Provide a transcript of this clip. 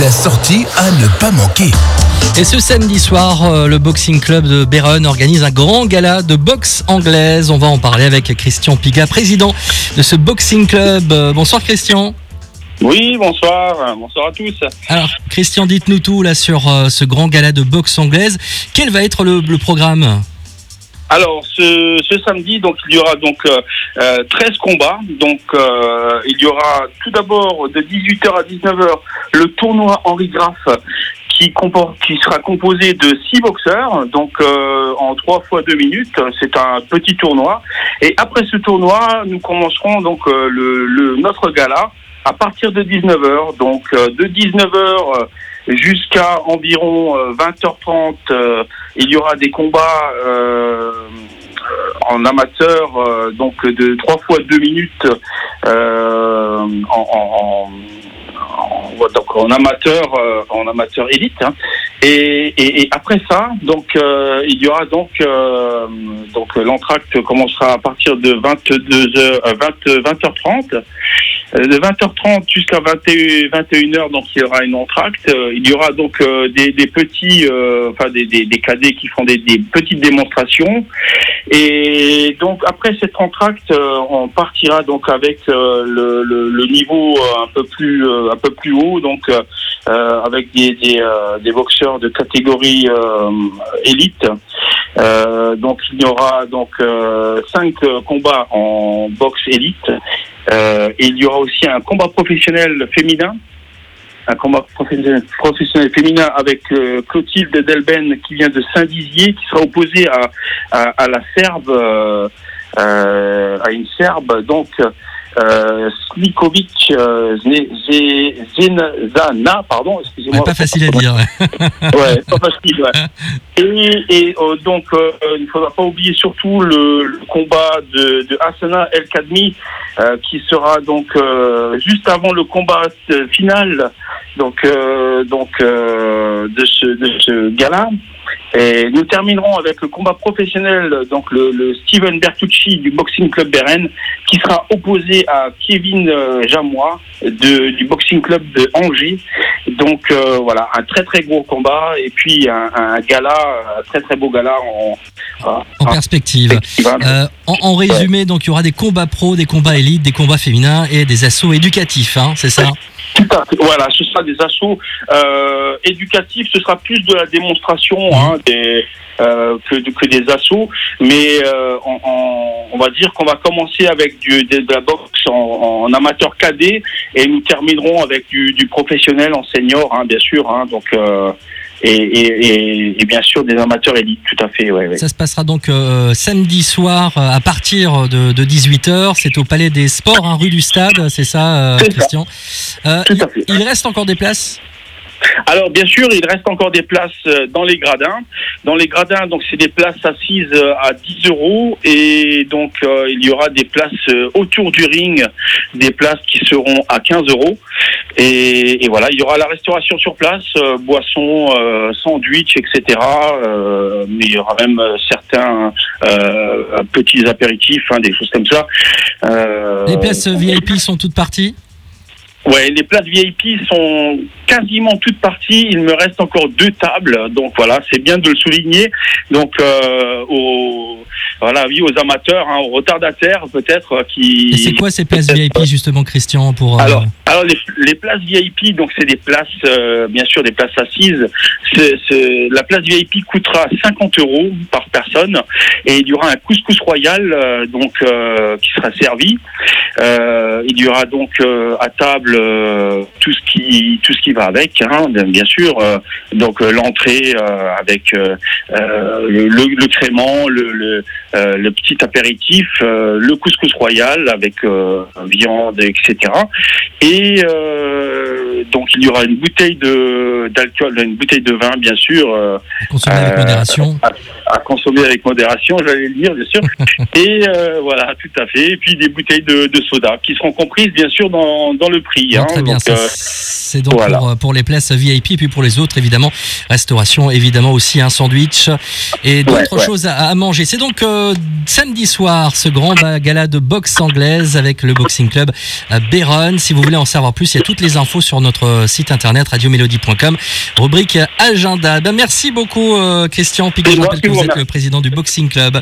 La sortie à ne pas manquer. Et ce samedi soir, euh, le Boxing Club de Béron organise un grand gala de boxe anglaise. On va en parler avec Christian Piga, président de ce Boxing Club. Euh, Bonsoir Christian. Oui, bonsoir, bonsoir à tous. Alors Christian, dites-nous tout là sur euh, ce grand gala de boxe anglaise. Quel va être le, le programme? Alors, ce, ce samedi, donc il y aura donc euh, euh, 13 combats. Donc, euh, il y aura tout d'abord de 18h à 19h le tournoi Henri Graff qui, comporte, qui sera composé de six boxeurs, donc euh, en trois fois deux minutes. C'est un petit tournoi. Et après ce tournoi, nous commencerons donc euh, le, le- notre gala à partir de 19h. Donc euh, de 19h jusqu'à environ euh, 20h30, euh, il y aura des combats euh, euh, en amateur, euh, donc de trois fois deux minutes euh, en, en- en- en- amateur, euh, en amateur élite. hein. Et, et- et après ça, donc euh, il y aura donc euh, donc l'entracte commencera à partir de 22h, 20, 20h30. Euh, De 20h30 jusqu'à 21, 21h, donc il y aura une entracte. Euh, Il y aura donc euh, des, des petits, euh, enfin des, des, des cadets qui font des, petites démonstrations. Et donc après cette entracte, euh, on partira donc avec euh, le, le, le niveau un peu plus un peu plus haut, donc euh, avec des des, euh, des boxeurs de catégorie euh, élite. Euh, donc il y aura donc euh, cinq combats en boxe élite. Et il y aura aussi un combat professionnel féminin, un combat professionnel, féminin avec Clotilde Delben qui vient de Saint-Dizier, qui sera opposée à, à, à la Serbe, euh, euh, à une Serbe, donc euh, Slikovic euh, Zenzana, pardon, excusez-moi. Ouais, Pas facile à dire. ouais. Pas facile. Ouais. Et, et euh, donc, euh, il ne faudra pas oublier surtout le, le combat de, de Hassana El Kadmi, qui sera donc juste avant le combat final, donc donc de ce de ce gala. Et nous terminerons avec le combat professionnel, donc le, le Steven Bertucci du Boxing Club Beren, qui sera opposé à Kevin euh, Jamois de, du Boxing Club de Angers. Donc euh, voilà, un très très gros combat et puis un, un gala, un très très beau gala en, En perspective. perspective, hein. Euh, en, en résumé, donc il y aura des combats pro, des combats élites, des combats féminins et des assauts éducatifs, hein, c'est ça? Voilà, ce sera des assauts euh, éducatifs, ce sera plus de la démonstration hein, des, euh, que, que des assauts, mais euh, on va dire qu'on va commencer avec du, de, la boxe en, en amateur cadet et nous terminerons avec du, du professionnel en senior, hein, bien sûr. hein, donc et, et, bien sûr des amateurs élites, tout à fait. Ouais, ouais. Ça se passera donc euh, samedi soir euh, à partir de, de 18h. C'est au Palais des Sports, hein, rue du Stade, c'est ça, euh, C'est ça. Christian? Euh, Tout à fait. Il reste encore des places? Alors bien sûr, il reste encore des places euh, dans les gradins. Dans les gradins, donc c'est des places assises euh, à 10 euros et donc euh, il y aura des places autour du ring, des places qui seront à 15 euros. Et, voilà, il y aura la restauration sur place, boissons, euh, sandwich, etc. Mais il y aura même certains petits apéritifs, hein, des choses comme ça. Les places VIP sont toutes parties? Ouais, les places VIP sont quasiment toutes parties. Il me reste encore deux tables, donc voilà, c'est bien de le souligner. Donc euh, aux voilà, oui, aux amateurs, hein, aux retardataires peut-être euh, qui. Et c'est quoi ces places VIP justement, Christian pour, euh, Alors, alors les, les places VIP, donc c'est des places, euh, bien sûr, des places assises. C'est- c'est- la place VIP coûtera 50 euros par personne et il y aura un couscous royal euh, donc euh, qui sera servi. Euh, il y aura donc euh, à table euh, tout ce qui tout ce qui va avec, hein, bien sûr. euh, donc euh, l'entrée euh, avec euh, euh, le, le- le crément, le, le, euh, le petit apéritif, euh, le couscous royal avec euh, viande, etc. Et euh, donc il y aura une bouteille de de d'alcool, une bouteille de vin, bien sûr. euh, Consommer avec euh, modération. à, à consommer avec modération, j'allais le dire, bien sûr. Et euh, voilà, tout à fait. Et puis des bouteilles de, de soda qui seront comprises, bien sûr, dans, dans le prix. Hein. très bien, c'est donc voilà. pour, pour les places VIP et puis pour les autres évidemment restauration évidemment aussi un sandwich et d'autres Ouais, ouais. choses à, à manger. C'est donc samedi soir ce grand gala de boxe anglaise avec le Boxing Club à Béronne. Si vous voulez en savoir plus, il y a toutes les infos sur notre site internet radiomélodie.com rubrique agenda. Ben, merci beaucoup euh, Christian Piquet. Je rappelle que vous êtes le président du Boxing Club